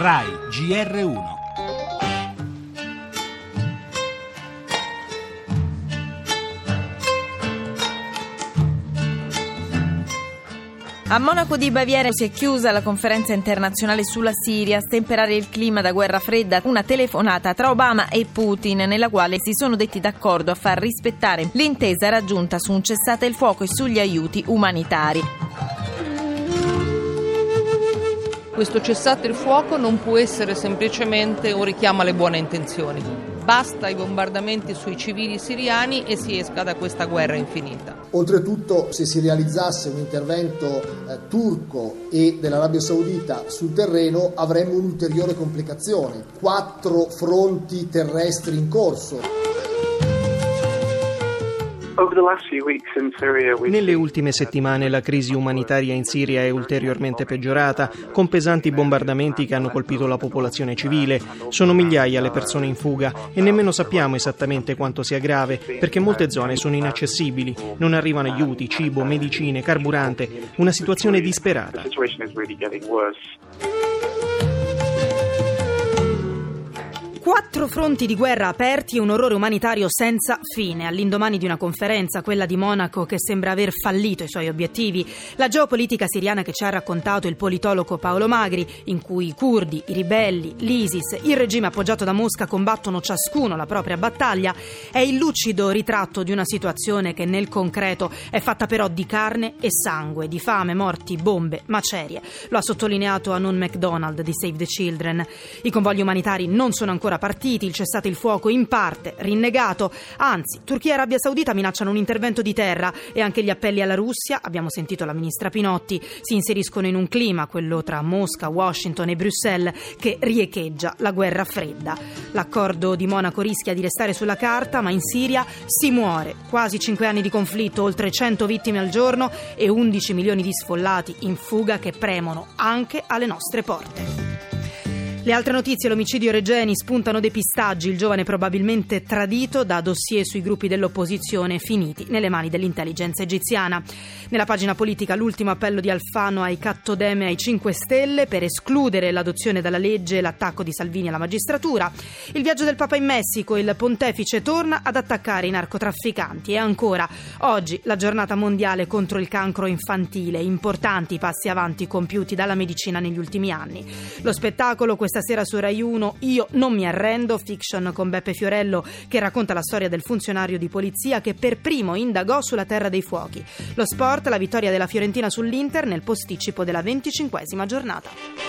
RAI GR1 A Monaco di Baviera si è chiusa la conferenza internazionale sulla Siria, stemperare il clima da guerra fredda, una telefonata tra Obama e Putin nella quale si sono detti d'accordo a far rispettare l'intesa raggiunta su un cessate il fuoco e sugli aiuti umanitari. Questo cessate il fuoco non può essere semplicemente un richiamo alle buone intenzioni basta i bombardamenti sui civili siriani e si esca da questa guerra infinita. Oltretutto, se si realizzasse un intervento eh, turco e dell'Arabia Saudita sul terreno, avremmo un'ulteriore complicazione, quattro fronti terrestri in corso. Nelle ultime settimane la crisi umanitaria in Siria è ulteriormente peggiorata, con pesanti bombardamenti che hanno colpito la popolazione civile. Sono migliaia le persone in fuga e nemmeno sappiamo esattamente quanto sia grave, perché molte zone sono inaccessibili, non arrivano aiuti, cibo, medicine, carburante, una situazione disperata. Quattro fronti di guerra aperti e un orrore umanitario senza fine. All'indomani di una conferenza, quella di Monaco, che sembra aver fallito i suoi obiettivi, la geopolitica siriana che ci ha raccontato il politologo Paolo Magri, in cui i curdi, i ribelli, l'ISIS, il regime appoggiato da Mosca combattono ciascuno la propria battaglia, è il lucido ritratto di una situazione che nel concreto è fatta però di carne e sangue, di fame, morti, bombe, macerie. Lo ha sottolineato Anon MacDonald di Save the Children. I convogli umanitari non sono ancora partiti, il cessate il fuoco in parte rinnegato, anzi Turchia e Arabia Saudita minacciano un intervento di terra e anche gli appelli alla Russia, abbiamo sentito la ministra Pinotti, si inseriscono in un clima, quello tra Mosca, Washington e Bruxelles, che riecheggia la guerra fredda. L'accordo di Monaco rischia di restare sulla carta, ma in Siria si muore. Quasi cinque anni di conflitto, oltre 100 vittime al giorno e 11 milioni di sfollati in fuga che premono anche alle nostre porte. Le altre notizie, l'omicidio Regeni, spuntano depistaggi, il giovane probabilmente tradito da dossier sui gruppi dell'opposizione finiti nelle mani dell'intelligenza egiziana. Nella pagina politica l'ultimo appello di Alfano ai Cattodeme ai 5 Stelle per escludere l'adozione dalla legge e l'attacco di Salvini alla magistratura. Il viaggio del Papa in Messico, il pontefice torna ad attaccare i narcotrafficanti e ancora oggi la giornata mondiale contro il cancro infantile, importanti passi avanti compiuti dalla medicina negli ultimi anni. Lo spettacolo questa stasera su Rai 1 Io non mi arrendo, fiction con Beppe Fiorello che racconta la storia del funzionario di polizia che per primo indagò sulla Terra dei Fuochi. Lo sport, la vittoria della Fiorentina sull'Inter nel posticipo della venticinquesima giornata.